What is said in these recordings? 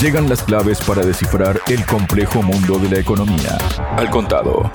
Llegan las claves para descifrar el complejo mundo de la economía. Al contado.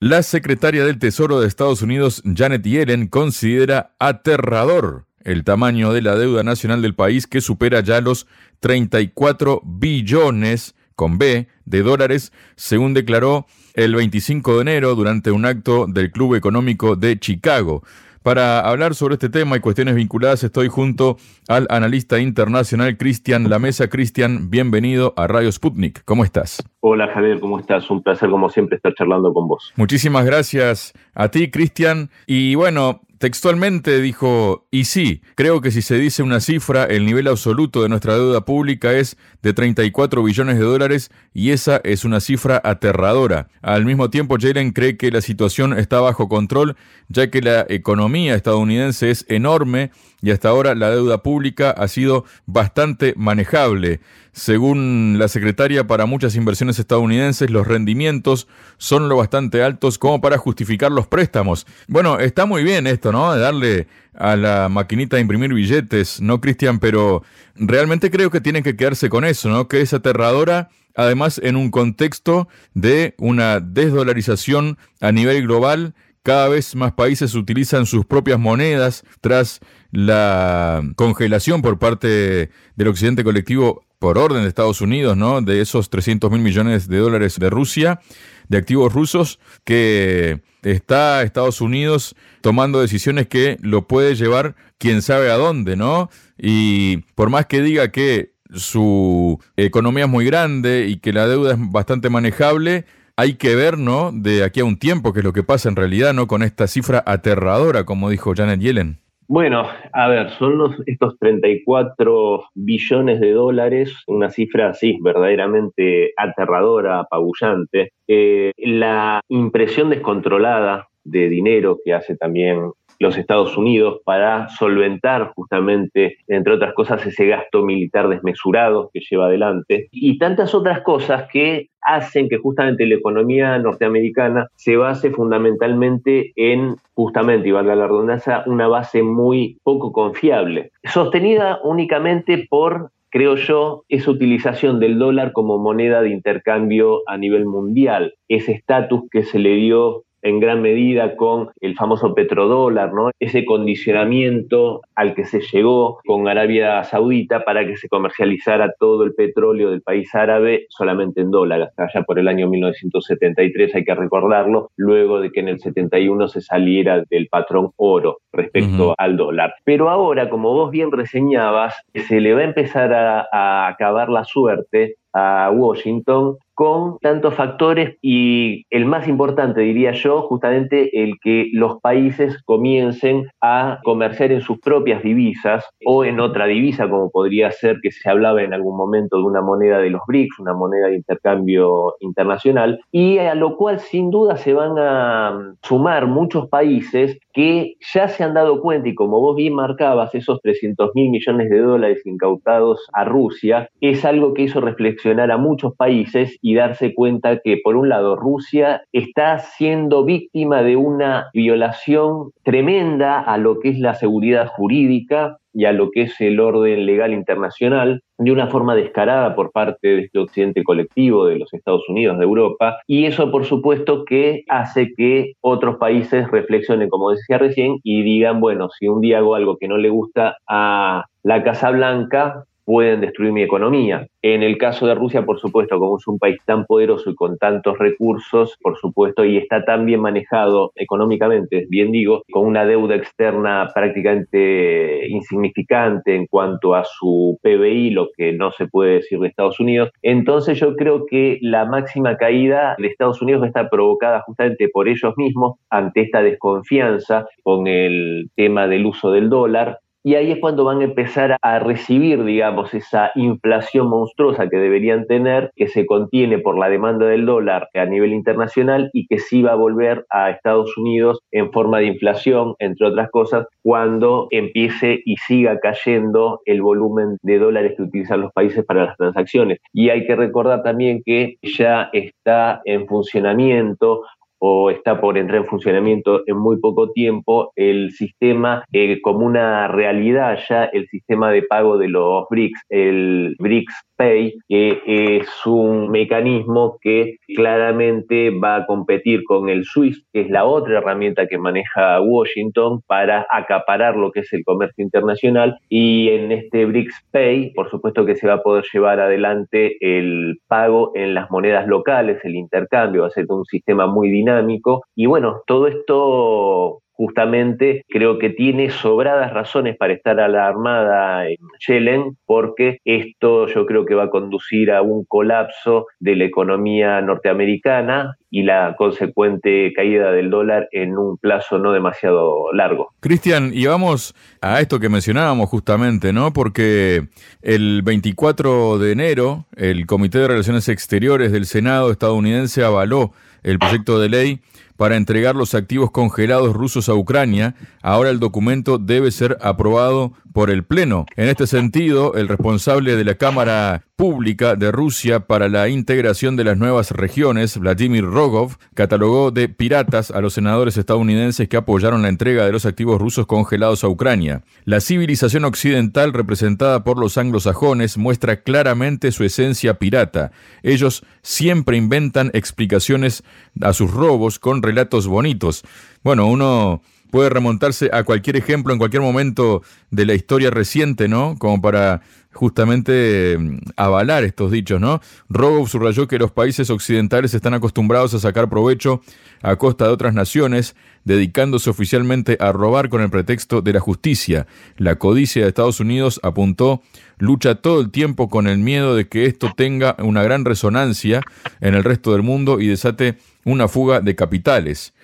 La secretaria del Tesoro de Estados Unidos, Janet Yellen, considera aterrador el tamaño de la deuda nacional del país que supera ya los 34 billones con B de dólares, según declaró el 25 de enero durante un acto del Club Económico de Chicago. Para hablar sobre este tema y cuestiones vinculadas estoy junto al analista internacional Cristian Lamesa. Cristian, bienvenido a Radio Sputnik. ¿Cómo estás? Hola Javier, ¿cómo estás? Un placer como siempre estar charlando con vos. Muchísimas gracias a ti, Cristian. Y bueno, Textualmente dijo, y sí, creo que si se dice una cifra, el nivel absoluto de nuestra deuda pública es de 34 billones de dólares y esa es una cifra aterradora. Al mismo tiempo, Jalen cree que la situación está bajo control, ya que la economía estadounidense es enorme y hasta ahora la deuda pública ha sido bastante manejable. Según la secretaria, para muchas inversiones estadounidenses los rendimientos son lo bastante altos como para justificar los préstamos. Bueno, está muy bien esto, ¿no? Darle a la maquinita de imprimir billetes, ¿no, Cristian? Pero realmente creo que tienen que quedarse con eso, ¿no? Que es aterradora, además en un contexto de una desdolarización a nivel global cada vez más países utilizan sus propias monedas tras la congelación por parte del occidente colectivo por orden de Estados Unidos, ¿no? De esos 300 mil millones de dólares de Rusia, de activos rusos, que está Estados Unidos tomando decisiones que lo puede llevar quién sabe a dónde, ¿no? Y por más que diga que su economía es muy grande y que la deuda es bastante manejable, hay que ver, ¿no? De aquí a un tiempo, qué es lo que pasa en realidad, ¿no? Con esta cifra aterradora, como dijo Janet Yellen. Bueno, a ver, son los, estos 34 billones de dólares, una cifra así verdaderamente aterradora, apabullante. Eh, la impresión descontrolada de dinero que hace también los Estados Unidos para solventar justamente, entre otras cosas, ese gasto militar desmesurado que lleva adelante. Y tantas otras cosas que hacen que justamente la economía norteamericana se base fundamentalmente en, justamente, y valga la redundancia, una base muy poco confiable, sostenida únicamente por creo yo, esa utilización del dólar como moneda de intercambio a nivel mundial, ese estatus que se le dio en gran medida con el famoso petrodólar, ¿no? Ese condicionamiento al que se llegó con Arabia Saudita para que se comercializara todo el petróleo del país árabe solamente en dólares, hasta allá por el año 1973, hay que recordarlo, luego de que en el 71 se saliera del patrón oro respecto al dólar. Pero ahora, como vos bien reseñabas, se le va a empezar a, a acabar la suerte a Washington con tantos factores y el más importante, diría yo, justamente el que los países comiencen a comerciar en sus propias divisas o en otra divisa, como podría ser que se hablaba en algún momento de una moneda de los BRICS, una moneda de intercambio internacional, y a lo cual sin duda se van a sumar muchos países que ya se han dado cuenta, y como vos bien marcabas, esos 300 mil millones de dólares incautados a Rusia, es algo que hizo reflexionar a muchos países y darse cuenta que, por un lado, Rusia está siendo víctima de una violación tremenda a lo que es la seguridad jurídica y a lo que es el orden legal internacional de una forma descarada por parte de este occidente colectivo de los Estados Unidos, de Europa, y eso por supuesto que hace que otros países reflexionen, como decía recién, y digan, bueno, si un día hago algo que no le gusta a la Casa Blanca, pueden destruir mi economía. En el caso de Rusia, por supuesto, como es un país tan poderoso y con tantos recursos, por supuesto, y está tan bien manejado económicamente, bien digo, con una deuda externa prácticamente insignificante en cuanto a su PBI, lo que no se puede decir de Estados Unidos, entonces yo creo que la máxima caída de Estados Unidos va a estar provocada justamente por ellos mismos ante esta desconfianza con el tema del uso del dólar, y ahí es cuando van a empezar a recibir, digamos, esa inflación monstruosa que deberían tener, que se contiene por la demanda del dólar a nivel internacional y que sí va a volver a Estados Unidos en forma de inflación, entre otras cosas, cuando empiece y siga cayendo el volumen de dólares que utilizan los países para las transacciones. Y hay que recordar también que ya está en funcionamiento o está por entrar en funcionamiento en muy poco tiempo el sistema eh, como una realidad ya, el sistema de pago de los BRICS, el BRICS Pay, que es un mecanismo que claramente va a competir con el SWIFT, que es la otra herramienta que maneja Washington para acaparar lo que es el comercio internacional. Y en este BRICS Pay, por supuesto que se va a poder llevar adelante el pago en las monedas locales, el intercambio, va a ser un sistema muy dinámico. Y bueno, todo esto justamente creo que tiene sobradas razones para estar alarmada en Yellen, porque esto yo creo que va a conducir a un colapso de la economía norteamericana y la consecuente caída del dólar en un plazo no demasiado largo. Cristian, y vamos a esto que mencionábamos justamente, ¿no? Porque el 24 de enero el Comité de Relaciones Exteriores del Senado estadounidense avaló el proyecto de ley para entregar los activos congelados rusos a Ucrania, ahora el documento debe ser aprobado por el Pleno. En este sentido, el responsable de la Cámara Pública de Rusia para la integración de las nuevas regiones, Vladimir Rogov, catalogó de piratas a los senadores estadounidenses que apoyaron la entrega de los activos rusos congelados a Ucrania. La civilización occidental representada por los anglosajones muestra claramente su esencia pirata. Ellos siempre inventan explicaciones a sus robos con relatos bonitos. Bueno, uno puede remontarse a cualquier ejemplo en cualquier momento de la historia reciente, ¿no? Como para justamente mm, avalar estos dichos, ¿no? Rogov subrayó que los países occidentales están acostumbrados a sacar provecho a costa de otras naciones, dedicándose oficialmente a robar con el pretexto de la justicia. La codicia de Estados Unidos apuntó lucha todo el tiempo con el miedo de que esto tenga una gran resonancia en el resto del mundo y desate una fuga de capitales.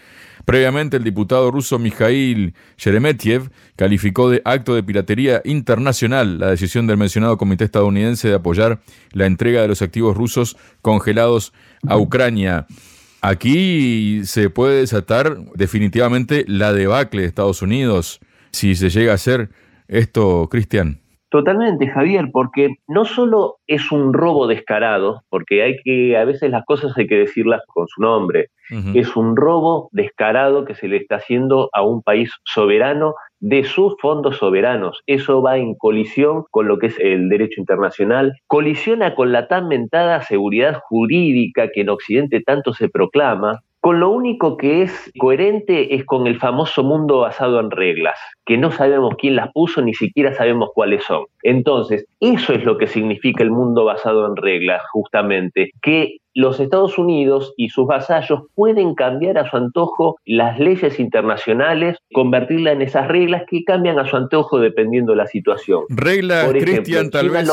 Previamente, el diputado ruso Mikhail Sheremetyev calificó de acto de piratería internacional la decisión del mencionado comité estadounidense de apoyar la entrega de los activos rusos congelados a Ucrania. Aquí se puede desatar definitivamente la debacle de Estados Unidos si se llega a hacer esto, Cristian. Totalmente, Javier, porque no solo es un robo descarado, porque hay que, a veces las cosas hay que decirlas con su nombre, es un robo descarado que se le está haciendo a un país soberano de sus fondos soberanos. Eso va en colisión con lo que es el derecho internacional, colisiona con la tan mentada seguridad jurídica que en Occidente tanto se proclama, con lo único que es coherente es con el famoso mundo basado en reglas, que no sabemos quién las puso, ni siquiera sabemos cuáles son. Entonces, eso es lo que significa el mundo basado en reglas, justamente, que los Estados Unidos y sus vasallos pueden cambiar a su antojo las leyes internacionales, convertirlas en esas reglas que cambian a su antojo dependiendo de la situación. Reglas, Cristian, tal vez.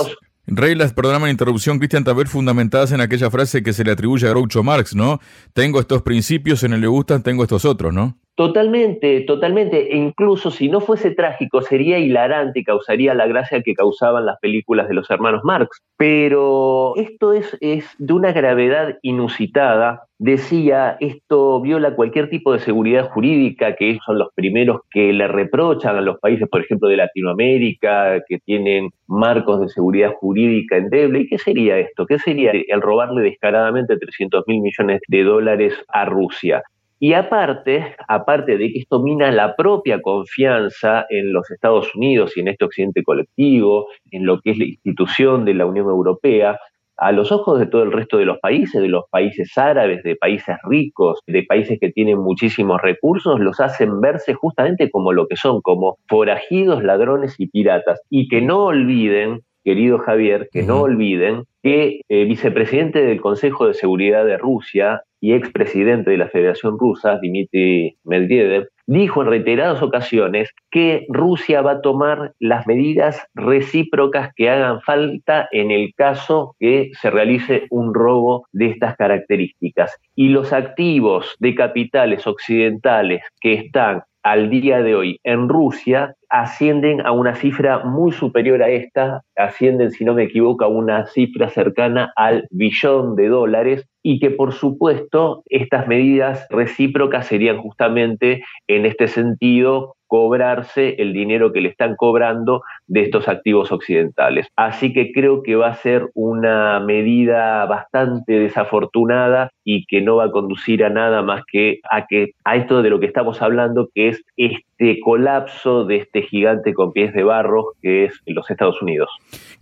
Reglas, perdóname la interrupción, Cristian, tal vez fundamentadas en aquella frase que se le atribuye a Groucho Marx, ¿no? Tengo estos principios, en el le gustan, tengo estos otros, ¿no? Totalmente, totalmente. E incluso si no fuese trágico, sería hilarante y causaría la gracia que causaban las películas de los hermanos Marx. Pero esto es, es de una gravedad inusitada. Decía, esto viola cualquier tipo de seguridad jurídica, que son los primeros que le reprochan a los países, por ejemplo, de Latinoamérica, que tienen marcos de seguridad jurídica endeble. ¿Y qué sería esto? ¿Qué sería el robarle descaradamente 300 mil millones de dólares a Rusia? Y aparte, aparte de que esto mina la propia confianza en los Estados Unidos y en este occidente colectivo, en lo que es la institución de la Unión Europea, a los ojos de todo el resto de los países, de los países árabes, de países ricos, de países que tienen muchísimos recursos, los hacen verse justamente como lo que son, como forajidos, ladrones y piratas. Y que no olviden, querido Javier, que no olviden que el eh, vicepresidente del Consejo de Seguridad de Rusia, y expresidente de la Federación Rusa, Dmitry Medvedev, dijo en reiteradas ocasiones que Rusia va a tomar las medidas recíprocas que hagan falta en el caso que se realice un robo de estas características. Y los activos de capitales occidentales que están al día de hoy en Rusia ascienden a una cifra muy superior a esta, ascienden, si no me equivoco, a una cifra cercana al billón de dólares y que por supuesto estas medidas recíprocas serían justamente en este sentido cobrarse el dinero que le están cobrando de estos activos occidentales. Así que creo que va a ser una medida bastante desafortunada y que no va a conducir a nada más que a que a esto de lo que estamos hablando, que es este colapso de este gigante con pies de barro que es los Estados Unidos.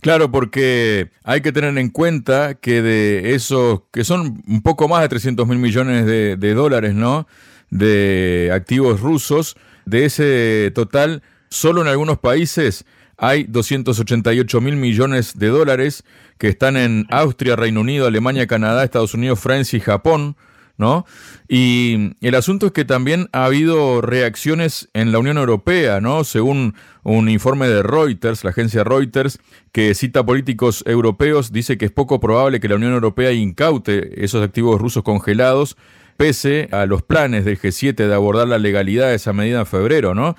Claro, porque hay que tener en cuenta que de esos, que son un poco más de 300 mil millones de, de dólares, ¿no? De activos rusos, de ese total, solo en algunos países hay 288 mil millones de dólares que están en Austria, Reino Unido, Alemania, Canadá, Estados Unidos, Francia y Japón, ¿no? Y el asunto es que también ha habido reacciones en la Unión Europea, ¿no? Según un informe de Reuters, la agencia Reuters, que cita políticos europeos, dice que es poco probable que la Unión Europea incaute esos activos rusos congelados, pese a los planes del G7 de abordar la legalidad de esa medida en febrero, ¿no?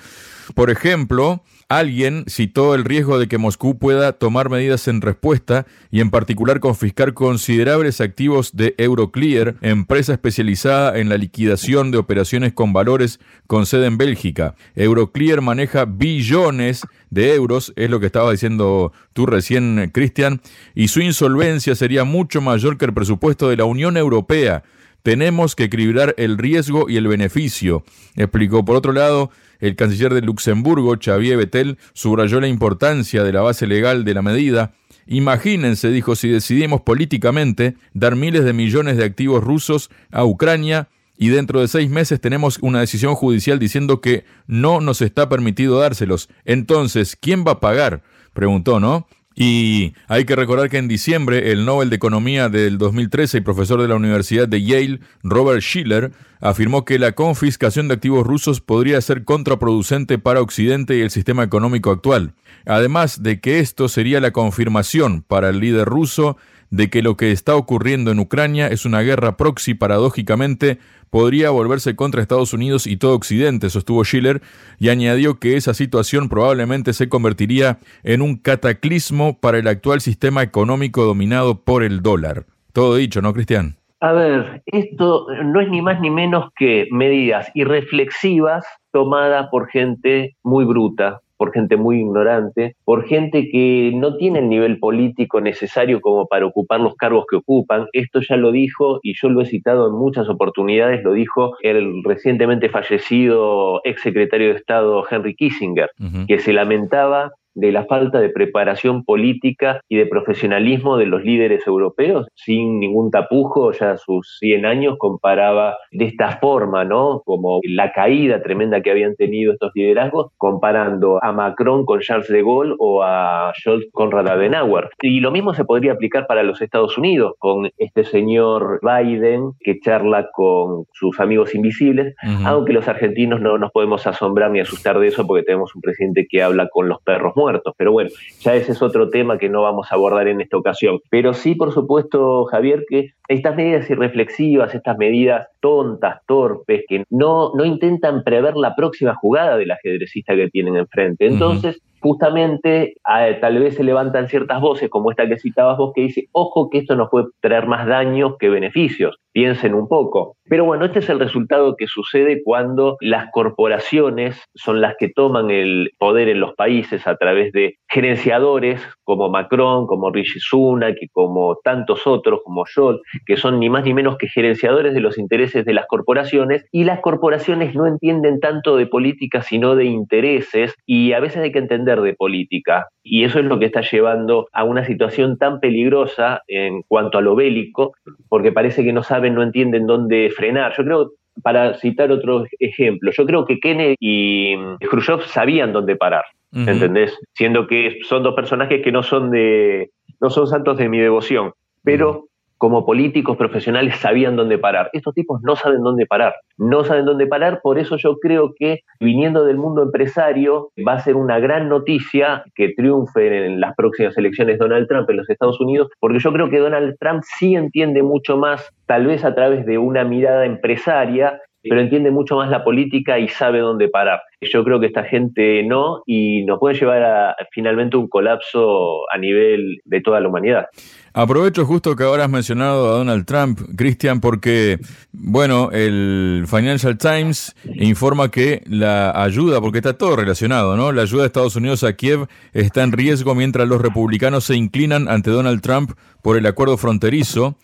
Por ejemplo, Alguien citó el riesgo de que Moscú pueda tomar medidas en respuesta y en particular confiscar considerables activos de Euroclear, empresa especializada en la liquidación de operaciones con valores con sede en Bélgica. Euroclear maneja billones de euros, es lo que estaba diciendo tú recién, Cristian, y su insolvencia sería mucho mayor que el presupuesto de la Unión Europea. Tenemos que equilibrar el riesgo y el beneficio, explicó. Por otro lado, el canciller de Luxemburgo, Xavier Bettel, subrayó la importancia de la base legal de la medida. Imagínense, dijo, si decidimos políticamente dar miles de millones de activos rusos a Ucrania y dentro de seis meses tenemos una decisión judicial diciendo que no nos está permitido dárselos. Entonces, ¿quién va a pagar? preguntó, ¿no? Y hay que recordar que en diciembre el Nobel de Economía del 2013 y profesor de la Universidad de Yale, Robert Schiller, afirmó que la confiscación de activos rusos podría ser contraproducente para Occidente y el sistema económico actual. Además de que esto sería la confirmación para el líder ruso de que lo que está ocurriendo en Ucrania es una guerra proxy paradójicamente podría volverse contra Estados Unidos y todo Occidente, sostuvo Schiller, y añadió que esa situación probablemente se convertiría en un cataclismo para el actual sistema económico dominado por el dólar. Todo dicho, ¿no, Cristian? A ver, esto no es ni más ni menos que medidas irreflexivas tomadas por gente muy bruta, por gente muy ignorante, por gente que no tiene el nivel político necesario como para ocupar los cargos que ocupan. Esto ya lo dijo, y yo lo he citado en muchas oportunidades, lo dijo el recientemente fallecido ex secretario de Estado Henry Kissinger, que se lamentaba de la falta de preparación política y de profesionalismo de los líderes europeos, sin ningún tapujo, ya a sus 100 años comparaba de esta forma, ¿no? Como la caída tremenda que habían tenido estos liderazgos, comparando a Macron con Charles de Gaulle o a Scholz con Adenauer. Y lo mismo se podría aplicar para los Estados Unidos, con este señor Biden que charla con sus amigos invisibles, aunque los argentinos no nos podemos asombrar ni asustar de eso porque tenemos un presidente que habla con los perros muertos pero bueno, ya ese es otro tema que no vamos a abordar en esta ocasión. Pero sí, por supuesto, Javier, que estas medidas irreflexivas, estas medidas tontas, torpes, que no, no intentan prever la próxima jugada del ajedrecista que tienen enfrente. Entonces, justamente tal vez se levantan ciertas voces, como esta que citabas vos, que dice, ojo que esto nos puede traer más daños que beneficios, piensen un poco. Pero bueno, este es el resultado que sucede cuando las corporaciones son las que toman el poder en los países a través de gerenciadores como Macron, como Rishi Sunak y como tantos otros, como Scholz, que son ni más ni menos que gerenciadores de los intereses de las corporaciones, y las corporaciones no entienden tanto de política, sino de intereses, y a veces hay que entender de política. Y eso es lo que está llevando a una situación tan peligrosa en cuanto a lo bélico, porque parece que no saben, no entienden dónde frenar. Yo creo, para citar otro ejemplo, yo creo que Kennedy y Khrushchev sabían dónde parar, ¿entendés? Siendo que son dos personajes que no son de, no son santos de mi devoción, pero como políticos profesionales sabían dónde parar. Estos tipos no saben dónde parar, no saben dónde parar, por eso yo creo que viniendo del mundo empresario va a ser una gran noticia que triunfe en las próximas elecciones Donald Trump en los Estados Unidos, porque yo creo que Donald Trump sí entiende mucho más, tal vez a través de una mirada empresaria, pero entiende mucho más la política y sabe dónde parar. Yo creo que esta gente no y nos puede llevar a finalmente un colapso a nivel de toda la humanidad. Aprovecho justo que ahora has mencionado a Donald Trump, Cristian, porque, bueno, el Financial Times informa que la ayuda, porque está todo relacionado, ¿no? La ayuda de Estados Unidos a Kiev está en riesgo mientras los republicanos se inclinan ante Donald Trump por el acuerdo fronterizo.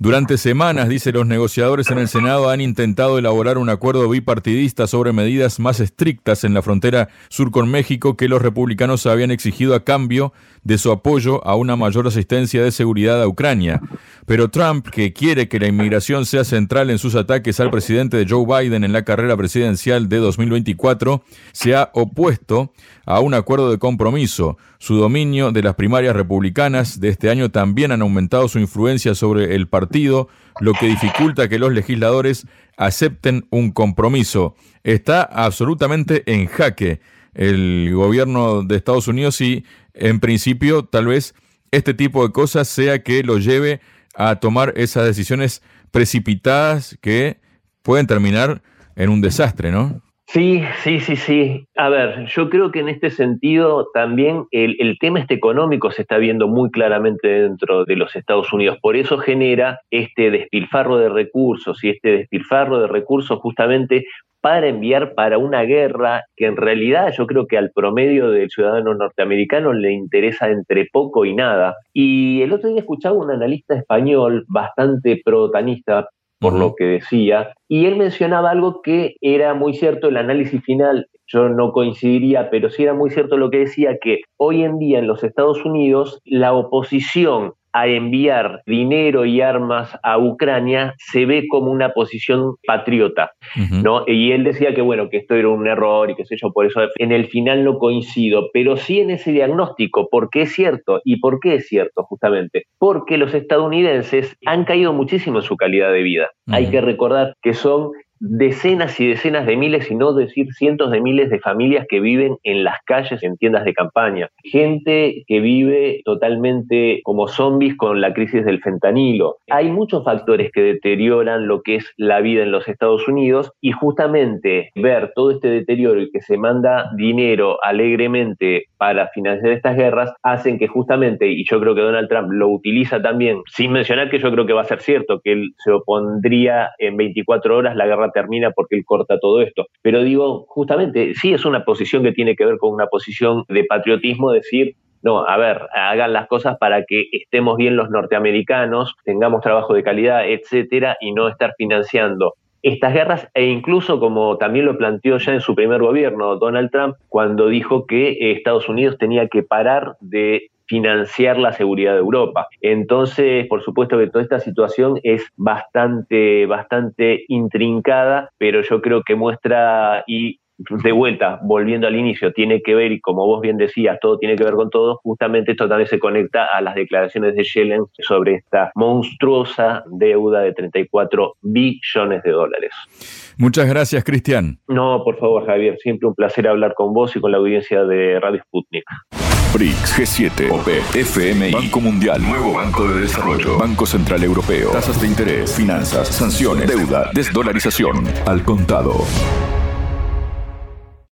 Durante semanas, dice, los negociadores en el Senado han intentado elaborar un acuerdo bipartidista sobre medidas más estrictas en la frontera sur con México que los republicanos habían exigido a cambio de su apoyo a una mayor asistencia de seguridad a Ucrania. Pero Trump, que quiere que la inmigración sea central en sus ataques al presidente de Joe Biden en la carrera presidencial de 2024, se ha opuesto a un acuerdo de compromiso. Su dominio de las primarias republicanas de este año también han aumentado su influencia sobre el partido, lo que dificulta que los legisladores acepten un compromiso. Está absolutamente en jaque el gobierno de Estados Unidos y en principio tal vez este tipo de cosas sea que lo lleve a tomar esas decisiones precipitadas que pueden terminar en un desastre, ¿no? Sí, sí, sí, sí. A ver, yo creo que en este sentido también el, tema este económico se está viendo muy claramente dentro de los Estados Unidos. Por eso genera este despilfarro de recursos y este despilfarro de recursos justamente para enviar para una guerra que en realidad yo creo que al promedio del ciudadano norteamericano le interesa entre poco y nada. Y el otro día escuchaba un analista español bastante protanista por lo que decía, y él mencionaba algo que era muy cierto, el análisis final, yo no coincidiría, pero sí era muy cierto lo que decía, que hoy en día en los Estados Unidos la oposición a enviar dinero y armas a Ucrania se ve como una posición patriota, ¿no? Y él decía que bueno, que esto era un error y qué sé yo, por eso en el final no coincido, pero sí en ese diagnóstico, porque es cierto, y por qué es cierto justamente, porque los estadounidenses han caído muchísimo en su calidad de vida. Hay que recordar que son decenas y decenas de miles, y no decir cientos de miles de familias que viven en las calles, en tiendas de campaña. Gente que vive totalmente como zombies con la crisis del fentanilo. Hay muchos factores que deterioran lo que es la vida en los Estados Unidos y justamente ver todo este deterioro y que se manda dinero alegremente para financiar estas guerras hacen que justamente, y yo creo que Donald Trump lo utiliza también, sin mencionar que yo creo que va a ser cierto, que él se opondría en 24 horas la termina porque él corta todo esto. Pero digo, justamente, sí es una posición que tiene que ver con una posición de patriotismo, decir, no, a ver, hagan las cosas para que estemos bien los norteamericanos, tengamos trabajo de calidad, etcétera, y no estar financiando estas guerras e incluso como también lo planteó ya en su primer gobierno Donald Trump cuando dijo que Estados Unidos tenía que parar de financiar la seguridad de Europa. Entonces, por supuesto que toda esta situación es bastante, bastante intrincada, pero yo creo que muestra y de vuelta, volviendo al inicio, tiene que ver, y como vos bien decías, todo tiene que ver con todo, justamente esto también se conecta a las declaraciones de Yellen sobre esta monstruosa deuda de 34 billones de dólares. Muchas gracias, Cristian. No, por favor, Javier, siempre un placer hablar con vos y con la audiencia de Radio Sputnik. BRICS, G7, OPE, FMI, Banco Mundial, Nuevo Banco de Desarrollo, Banco Central Europeo, tasas de interés, finanzas, sanciones, deuda, desdolarización, al contado.